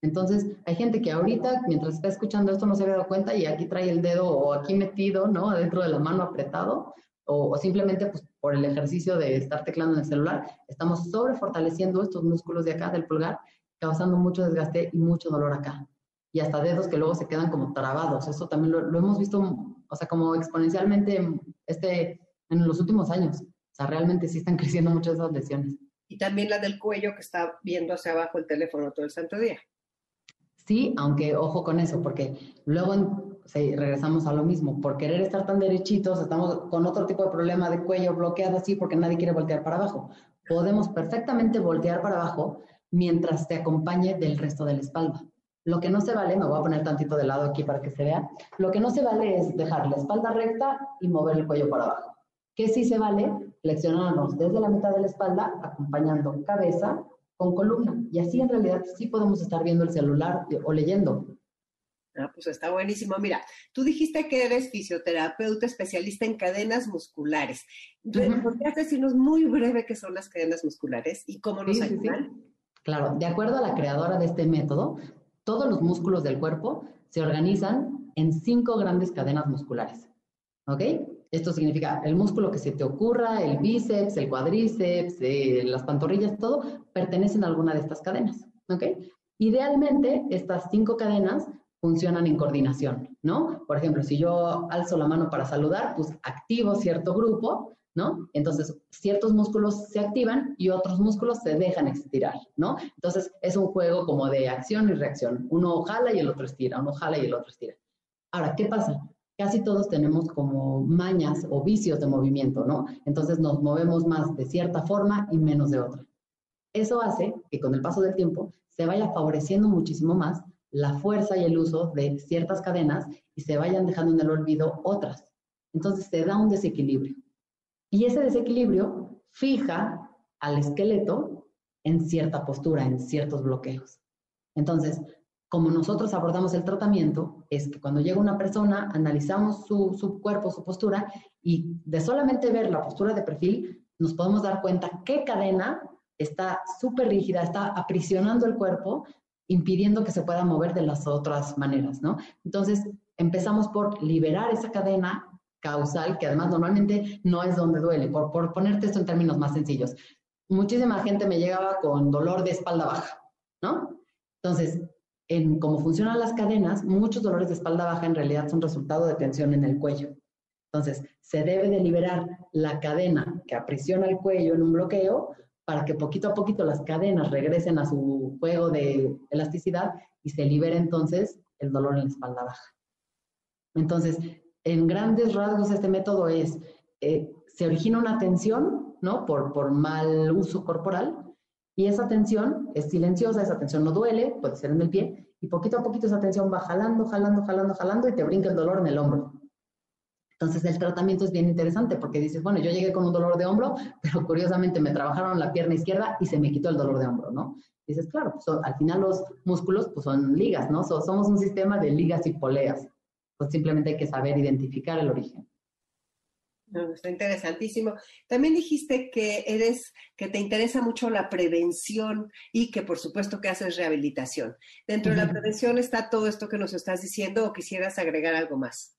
Entonces, hay gente que ahorita, mientras está escuchando esto, no se había dado cuenta y aquí trae el dedo o aquí metido, ¿no? Adentro de la mano apretado, o, simplemente pues, por el ejercicio de estar teclando en el celular, estamos sobre fortaleciendo estos músculos de acá del pulgar, causando mucho desgaste y mucho dolor acá. Y hasta dedos que luego se quedan como trabados. Eso también lo hemos visto o sea, como exponencialmente este, en los últimos años. O sea, realmente sí están creciendo muchas esas lesiones. Y también la del cuello que está viendo hacia abajo el teléfono todo el santo día. Sí, aunque ojo con eso, porque luego regresamos a lo mismo. Por querer estar tan derechitos, estamos con otro tipo de problema de cuello bloqueado así porque nadie quiere voltear para abajo. Podemos perfectamente voltear para abajo mientras te acompañe del resto de la espalda. Lo que no se vale, me voy a poner tantito de lado aquí para que se vea, lo que no se vale es dejar la espalda recta y mover el cuello para abajo. ¿Qué sí se vale? Flexionarnos desde la mitad de la espalda, acompañando cabeza con columna. Y así en realidad sí podemos estar viendo el celular o leyendo. Ah, pues está buenísimo. Mira, tú dijiste que eres fisioterapeuta especialista en cadenas musculares. ¿Podrías decirnos muy breve qué son las cadenas musculares y cómo nos Sí, sí, sí. ayudan? Claro, de acuerdo a la creadora de este método, todos los músculos del cuerpo se organizan en cinco grandes cadenas musculares. ¿Ok? Esto significa el músculo que se te ocurra, el bíceps, el cuádriceps, eh, las pantorrillas, todo, pertenecen a alguna de estas cadenas. ¿Ok? Idealmente, estas cinco cadenas funcionan en coordinación, ¿no? Por ejemplo, si yo alzo la mano para saludar, pues activo cierto grupo, ¿no? Entonces, ciertos músculos se activan y otros músculos se dejan estirar, ¿no? Entonces, es un juego como de acción y reacción. Uno jala y el otro estira, uno jala y el otro estira. Ahora, ¿qué pasa? Casi todos tenemos como mañas o vicios de movimiento, ¿no? Entonces nos movemos más de cierta forma y menos de otra. Eso hace que con el paso del tiempo se vaya favoreciendo muchísimo más la fuerza y el uso de ciertas cadenas y se vayan dejando en el olvido otras. Entonces se da un desequilibrio. Y ese desequilibrio fija al esqueleto en cierta postura, en ciertos bloqueos. Entonces, como nosotros abordamos el tratamiento, es que cuando llega una persona, analizamos su, su cuerpo, su postura, y de solamente ver la postura de perfil, nos podemos dar cuenta qué cadena está súper rígida, está aprisionando el cuerpo, impidiendo que se pueda mover de las otras maneras, ¿no? Entonces, empezamos por liberar esa cadena causal, que además normalmente no es donde duele, por, por ponerte esto en términos más sencillos. Muchísima gente me llegaba con dolor de espalda baja, ¿no? Entonces, en cómo funcionan las cadenas, muchos dolores de espalda baja en realidad son resultado de tensión en el cuello. Entonces, se debe de liberar la cadena que aprisiona el cuello en un bloqueo para que poquito a poquito las cadenas regresen a su juego de elasticidad y se libere entonces el dolor en la espalda baja. Entonces, en grandes rasgos este método es, eh, se origina una tensión, ¿no? Por, por mal uso corporal, y esa tensión es silenciosa, esa tensión no duele, puede ser en el pie, y poquito a poquito esa tensión va jalando, jalando, jalando, jalando y te brinca el dolor en el hombro. Entonces el tratamiento es bien interesante porque dices, bueno, yo llegué con un dolor de hombro, pero curiosamente me trabajaron la pierna izquierda y se me quitó el dolor de hombro, ¿no? dices, claro, pues, al final los músculos pues, son ligas, ¿no? somos un sistema de ligas y poleas. Pues simplemente hay que saber identificar el origen está interesantísimo. También dijiste que eres, que te interesa mucho la prevención y que por supuesto que haces rehabilitación. Dentro de la prevención está todo esto que nos estás diciendo o quisieras agregar algo más.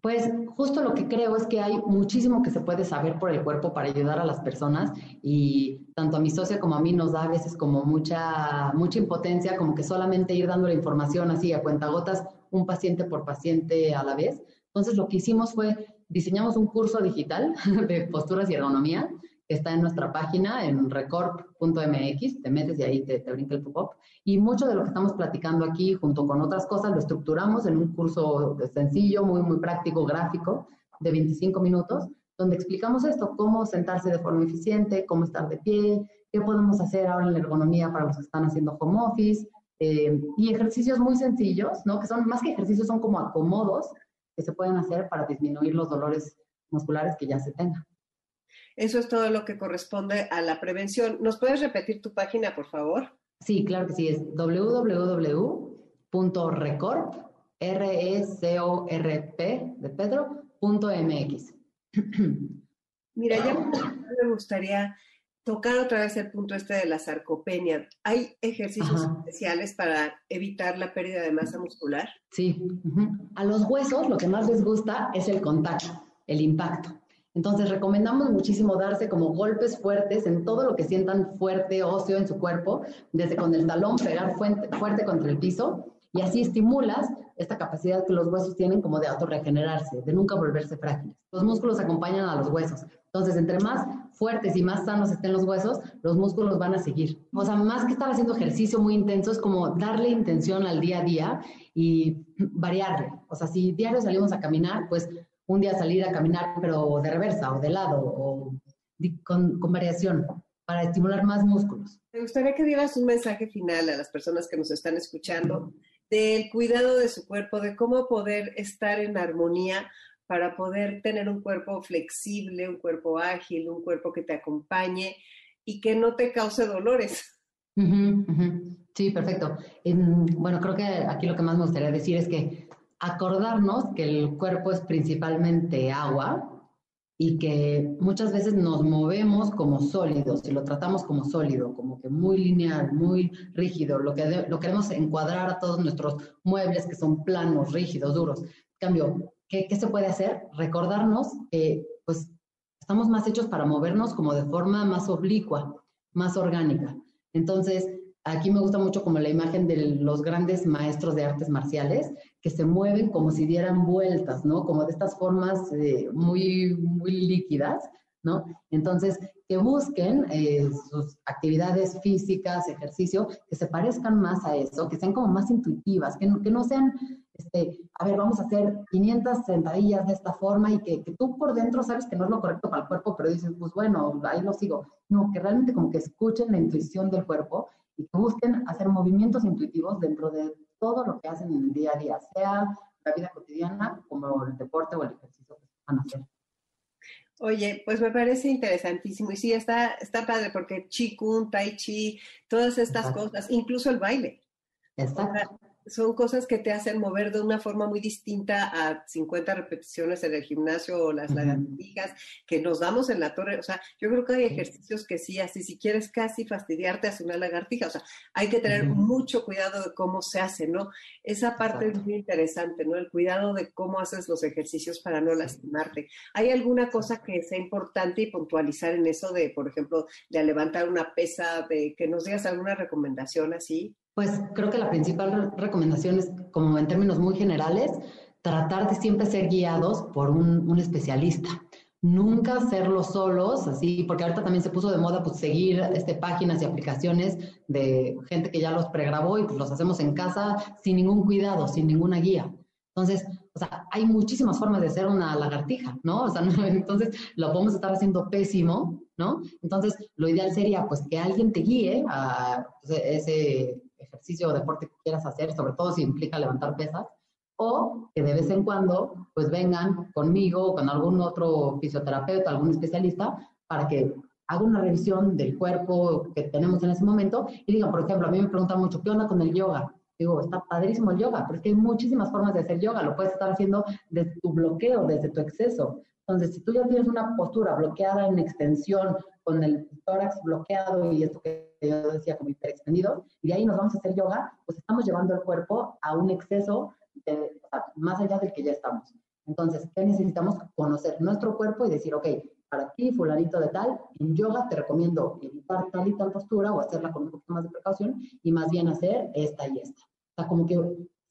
Pues justo lo que creo es que hay muchísimo que se puede saber por el cuerpo para ayudar a las personas y tanto a mi socio como a mí nos da a veces como mucha, mucha impotencia, como que solamente ir dando la información así a cuentagotas, un paciente por paciente a la vez. Entonces lo que hicimos fue diseñamos un curso digital de posturas y ergonomía que está en nuestra página en recorp.mx, te metes y ahí te, te brinca el pop-up. Y mucho de lo que estamos platicando aquí, junto con otras cosas, lo estructuramos en un curso sencillo, muy, muy práctico, gráfico, de 25 minutos, donde explicamos esto, cómo sentarse de forma eficiente, cómo estar de pie, qué podemos hacer ahora en la ergonomía para los que están haciendo home office, eh, y ejercicios muy sencillos, ¿no? Que son más que ejercicios, son como acomodos que se pueden hacer para disminuir los dolores musculares que ya se tengan. Eso es todo lo que corresponde a la prevención. ¿Nos puedes repetir tu página, por favor? Sí, claro que sí, es www.recorp, r e c o r p de Pedro, .mx. Mira, ya me gustaría tocar otra vez el punto este de la sarcopenia. ¿Hay ejercicios especiales para evitar la pérdida de masa muscular? Sí. A los huesos lo que más les gusta es el contacto, el impacto. Entonces recomendamos muchísimo darse como golpes fuertes en todo lo que sientan fuerte óseo en su cuerpo, desde con el talón pegar fuerte, fuerte contra el piso y así estimulas esta capacidad que los huesos tienen como de autorregenerarse, de nunca volverse frágiles. Los músculos acompañan a los huesos. Entonces, entre más fuertes y más sanos estén los huesos, los músculos van a seguir. O sea, más que estar haciendo ejercicio muy intenso, es como darle intención al día a día y variarle. O sea, si diario salimos a caminar, pues un día salir a caminar, pero de reversa o de lado o con, con variación para estimular más músculos. Me gustaría que dieras un mensaje final a las personas que nos están escuchando del cuidado de su cuerpo, de cómo poder estar en armonía para poder tener un cuerpo flexible, un cuerpo ágil, un cuerpo que te acompañe y que no te cause dolores. Sí, perfecto. bueno, creo que aquí lo que más me gustaría decir es que acordarnos que el cuerpo es principalmente agua y que muchas veces nos movemos como sólidos y lo tratamos como sólido, como que muy lineal, muy rígido, lo que lo queremos encuadrar a todos nuestros muebles que son planos, rígidos, duros. En cambio, ¿Qué, se puede hacer? Recordarnos que pues estamos más hechos para movernos como de forma más oblicua, más orgánica. Entonces, aquí me gusta mucho como la imagen de los grandes maestros de artes marciales que se mueven como si dieran vueltas, ¿no? Como de estas formas eh, muy, muy líquidas, ¿no? Entonces, que busquen eh, sus actividades físicas, ejercicio, que se parezcan más a eso, que sean como más intuitivas, que no, que no sean este, a ver, vamos a hacer 500 sentadillas de esta forma y que, que, tú por dentro sabes que no es lo correcto para el cuerpo, pero dices, pues bueno, ahí lo sigo. No, que realmente como que escuchen la intuición del cuerpo y que busquen hacer movimientos intuitivos dentro de todo lo que hacen en el día a día, sea la vida cotidiana como el deporte o el ejercicio que van a hacer. Oye, pues me parece interesantísimo y sí, está, está padre porque Chi Kun, Tai Chi, todas estas cosas, incluso el baile. Exacto son cosas que te hacen mover de una forma muy distinta a 50 repeticiones en el gimnasio o las lagartijas que nos damos en la torre. O sea, yo creo que hay ejercicios que sí, así si quieres casi fastidiarte, hacer una lagartija. O sea, hay que tener mucho cuidado de cómo se hace, ¿no? Esa parte es muy interesante, ¿no? El cuidado de cómo haces los ejercicios para no lastimarte. ¿Hay alguna cosa que sea importante y puntualizar en eso de, por ejemplo, de levantar una pesa, de que nos digas alguna recomendación así? Pues creo que la principal recomendación es, como en términos muy generales, tratar de siempre ser guiados por un, especialista. Nunca hacerlo solos, así, porque ahorita también se puso de moda pues, seguir este, páginas y aplicaciones de gente que ya los pregrabó y pues los hacemos en casa sin ningún cuidado, sin ninguna guía. Entonces, o sea, hay muchísimas formas de hacer una lagartija, ¿no? O sea, entonces lo podemos estar haciendo pésimo, ¿no? Entonces, lo ideal sería pues que alguien te guíe a pues, ese ejercicio o deporte que quieras hacer, sobre todo si implica levantar pesas, o que de vez en cuando pues vengan conmigo o con algún otro fisioterapeuta, algún especialista, para que haga una revisión del cuerpo que tenemos en ese momento y digan, por ejemplo, a mí me preguntan mucho, ¿qué onda con el yoga? Digo, está padrísimo el yoga, pero es que hay muchísimas formas de hacer yoga, lo puedes estar haciendo desde tu bloqueo, desde tu exceso. Entonces, si tú ya tienes una postura bloqueada en extensión, con el tórax bloqueado y esto que yo decía como hiperextendido, y de ahí nos vamos a hacer yoga, pues estamos llevando el cuerpo a un exceso más allá del que ya estamos. Entonces, ¿qué necesitamos? Conocer nuestro cuerpo y decir, ok, para ti, fulanito de tal, en yoga te recomiendo evitar tal y tal postura o hacerla con un poquito más de precaución y más bien hacer esta y esta. O sea, como que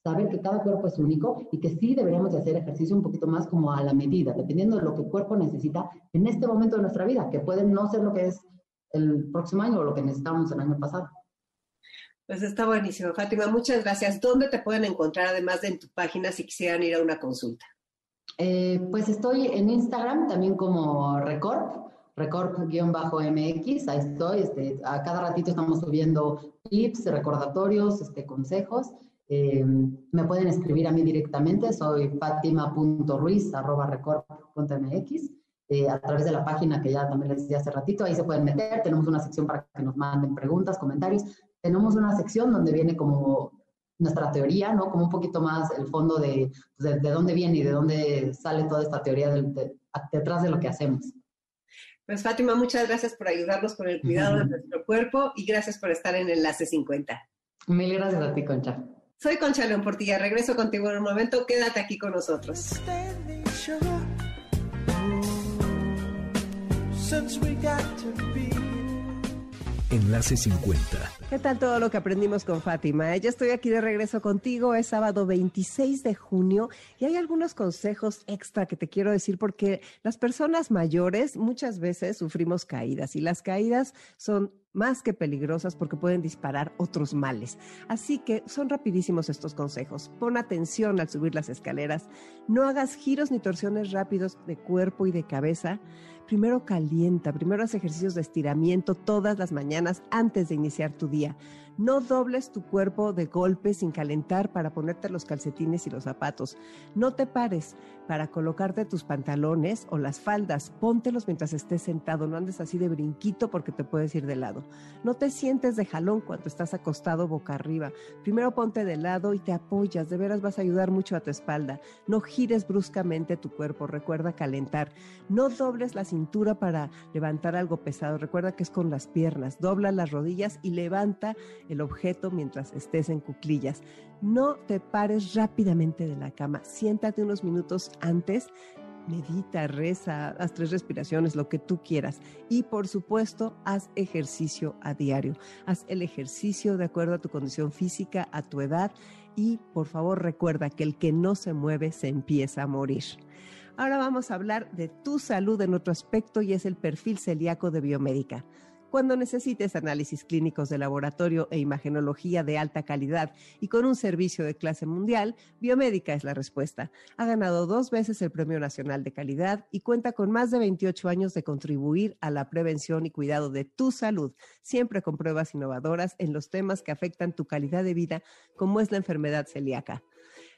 saber que cada cuerpo es único y que sí deberíamos de hacer ejercicio un poquito más como a la medida, dependiendo de lo que el cuerpo necesita en este momento de nuestra vida, que puede no ser lo que es el próximo año o lo que necesitamos el año pasado. Pues está buenísimo, Fátima. Muchas gracias. ¿Dónde te pueden encontrar, además de en tu página, si quisieran ir a una consulta? Eh, pues estoy en Instagram también como Record, Record-MX, ahí estoy. Este, a cada ratito estamos subiendo tips, recordatorios, este, consejos. Eh, me pueden escribir a mí directamente, soy fatima.ruiz.record.mx, eh, a través de la página que ya también les decía hace ratito, ahí se pueden meter, tenemos una sección para que nos manden preguntas, comentarios, tenemos una sección donde viene como nuestra teoría, ¿no? Como un poquito más el fondo de, pues, de, dónde viene y de dónde sale toda esta teoría detrás de lo que hacemos. Pues Fátima, muchas gracias por ayudarnos con el cuidado de nuestro cuerpo y gracias por estar en Enlace 50. Mil gracias a ti, Concha. Soy Concha León Portilla, regreso contigo en un momento, quédate aquí con nosotros. Enlace 50. ¿Qué tal todo lo que aprendimos con Fátima? Ya estoy aquí de regreso contigo, es sábado 26 de junio y hay algunos consejos extra que te quiero decir porque las personas mayores muchas veces sufrimos caídas y las caídas son más que peligrosas porque pueden disparar otros males. Así que son rapidísimos estos consejos. Pon atención al subir las escaleras, no hagas giros ni torsiones rápidos de cuerpo y de cabeza. Primero calienta, primero haz ejercicios de estiramiento todas las mañanas antes de iniciar tu día. No dobles tu cuerpo de golpe sin calentar para ponerte los calcetines y los zapatos. No te pares para colocarte tus pantalones o las faldas. Póntelos mientras estés sentado. No andes así de brinquito porque te puedes ir de lado. No te sientes de jalón cuando estás acostado boca arriba. Primero ponte de lado y te apoyas. De veras vas a ayudar mucho a tu espalda. No gires bruscamente tu cuerpo. Recuerda calentar. No dobles la cintura para levantar algo pesado. Recuerda que es con las piernas. Dobla las rodillas y levanta el objeto mientras estés en cuclillas. No te pares rápidamente de la cama, siéntate unos minutos antes, medita, reza, haz tres respiraciones, lo que tú quieras. Y por supuesto, haz ejercicio a diario. Haz el ejercicio de acuerdo a tu condición física, a tu edad. Y por favor recuerda que el que no se mueve se empieza a morir. Ahora vamos a hablar de tu salud en otro aspecto y es el perfil celíaco de biomédica. Cuando necesites análisis clínicos de laboratorio e imagenología de alta calidad y con un servicio de clase mundial, Biomédica es la respuesta. Ha ganado dos veces el Premio Nacional de Calidad y cuenta con más de 28 años de contribuir a la prevención y cuidado de tu salud, siempre con pruebas innovadoras en los temas que afectan tu calidad de vida, como es la enfermedad celíaca.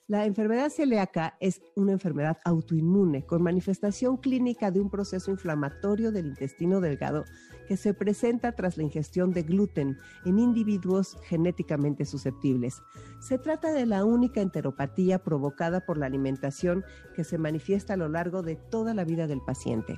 La enfermedad celíaca es una enfermedad autoinmune con manifestación clínica de un proceso inflamatorio del intestino delgado que se presenta tras la ingestión de gluten en individuos genéticamente susceptibles. Se trata de la única enteropatía provocada por la alimentación que se manifiesta a lo largo de toda la vida del paciente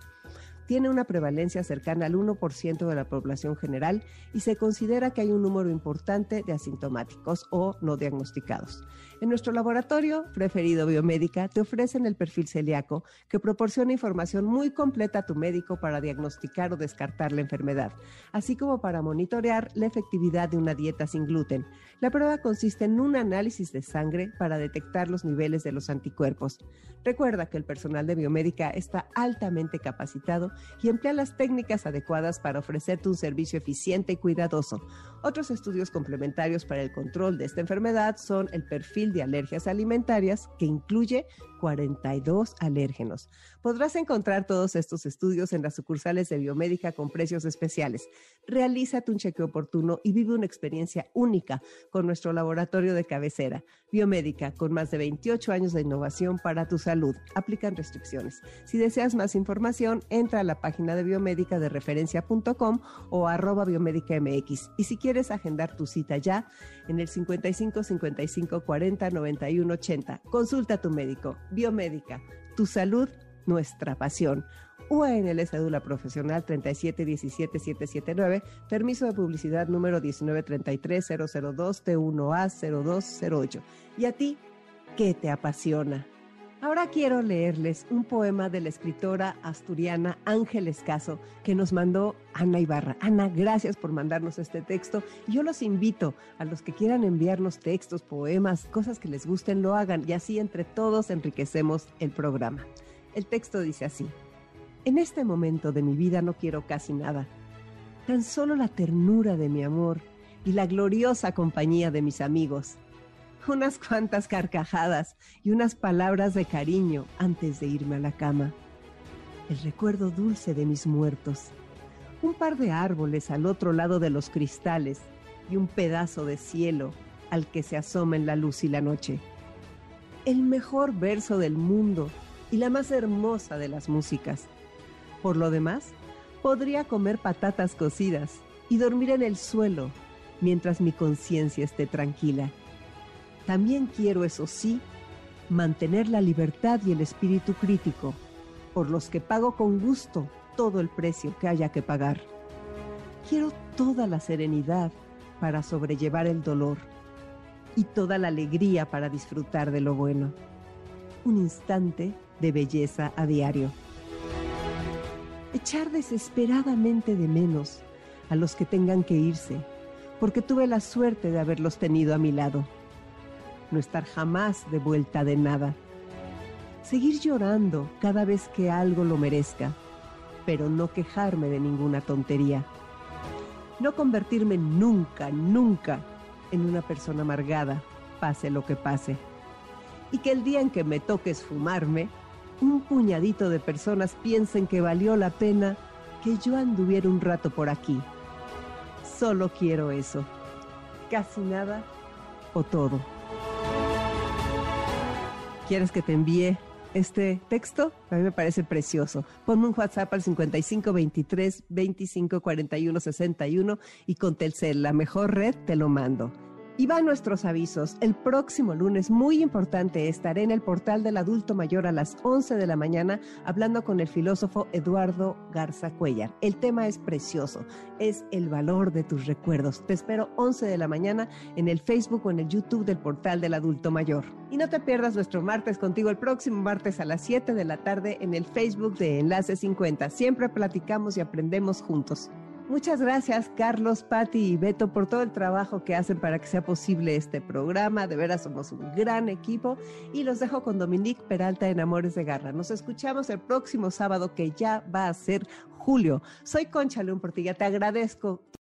tiene una prevalencia cercana al 1% de la población general y se considera que hay un número importante de asintomáticos o no diagnosticados. En nuestro laboratorio preferido biomédica te ofrecen el perfil celíaco que proporciona información muy completa a tu médico para diagnosticar o descartar la enfermedad, así como para monitorear la efectividad de una dieta sin gluten. La prueba consiste en un análisis de sangre para detectar los niveles de los anticuerpos. Recuerda que el personal de biomédica está altamente capacitado y emplea las técnicas adecuadas para ofrecerte un servicio eficiente y cuidadoso. Otros estudios complementarios para el control de esta enfermedad son el perfil de alergias alimentarias, que incluye 42 alérgenos. Podrás encontrar todos estos estudios en las sucursales de Biomédica con precios especiales. Realízate un chequeo oportuno y vive una experiencia única con nuestro laboratorio de cabecera. Biomédica, con más de 28 años de innovación para tu salud. Aplican restricciones. Si deseas más información, entra a la página de biomédica de referencia.com o arroba biomédica MX. Y si quieres agendar tu cita ya, en el 55 55 40 91 80. Consulta a tu médico. Biomédica, tu salud, nuestra pasión. UANL Cédula Profesional 3717779, permiso de publicidad número 1933002T1A0208. ¿Y a ti qué te apasiona? Ahora quiero leerles un poema de la escritora asturiana Ángeles Caso que nos mandó Ana Ibarra. Ana, gracias por mandarnos este texto. Yo los invito a los que quieran enviarnos textos, poemas, cosas que les gusten, lo hagan y así entre todos enriquecemos el programa. El texto dice así. En este momento de mi vida no quiero casi nada, tan solo la ternura de mi amor y la gloriosa compañía de mis amigos unas cuantas carcajadas y unas palabras de cariño antes de irme a la cama. El recuerdo dulce de mis muertos, un par de árboles al otro lado de los cristales y un pedazo de cielo al que se asoma en la luz y la noche. El mejor verso del mundo y la más hermosa de las músicas. Por lo demás, podría comer patatas cocidas y dormir en el suelo mientras mi conciencia esté tranquila. También quiero, eso sí, mantener la libertad y el espíritu crítico, por los que pago con gusto todo el precio que haya que pagar. Quiero toda la serenidad para sobrellevar el dolor y toda la alegría para disfrutar de lo bueno. Un instante de belleza a diario. Echar desesperadamente de menos a los que tengan que irse, porque tuve la suerte de haberlos tenido a mi lado no estar jamás de vuelta de nada. Seguir llorando cada vez que algo lo merezca, pero no quejarme de ninguna tontería. No convertirme nunca, nunca en una persona amargada, pase lo que pase. Y que el día en que me toque esfumarme, un puñadito de personas piensen que valió la pena que yo anduviera un rato por aquí. Solo quiero eso. Casi nada o todo. ¿Quieres que te envíe este texto? A mí me parece precioso. Ponme un WhatsApp al 5523 2541 61 y con Telcel, la mejor red, te lo mando. Y van nuestros avisos. El próximo lunes, muy importante, estaré en el portal del adulto mayor a las 11 de la mañana hablando con el filósofo Eduardo Garza Cuellar. El tema es precioso, es el valor de tus recuerdos. Te espero 11 de la mañana en el Facebook o en el YouTube del portal del adulto mayor. Y no te pierdas nuestro martes contigo el próximo martes a las 7 de la tarde en el Facebook de Enlace 50. Siempre platicamos y aprendemos juntos. Muchas gracias, Carlos, Patti y Beto, por todo el trabajo que hacen para que sea posible este programa. De veras, somos un gran equipo. Y los dejo con Dominique Peralta en Amores de Garra. Nos escuchamos el próximo sábado, que ya va a ser julio. Soy Concha León Portilla, te agradezco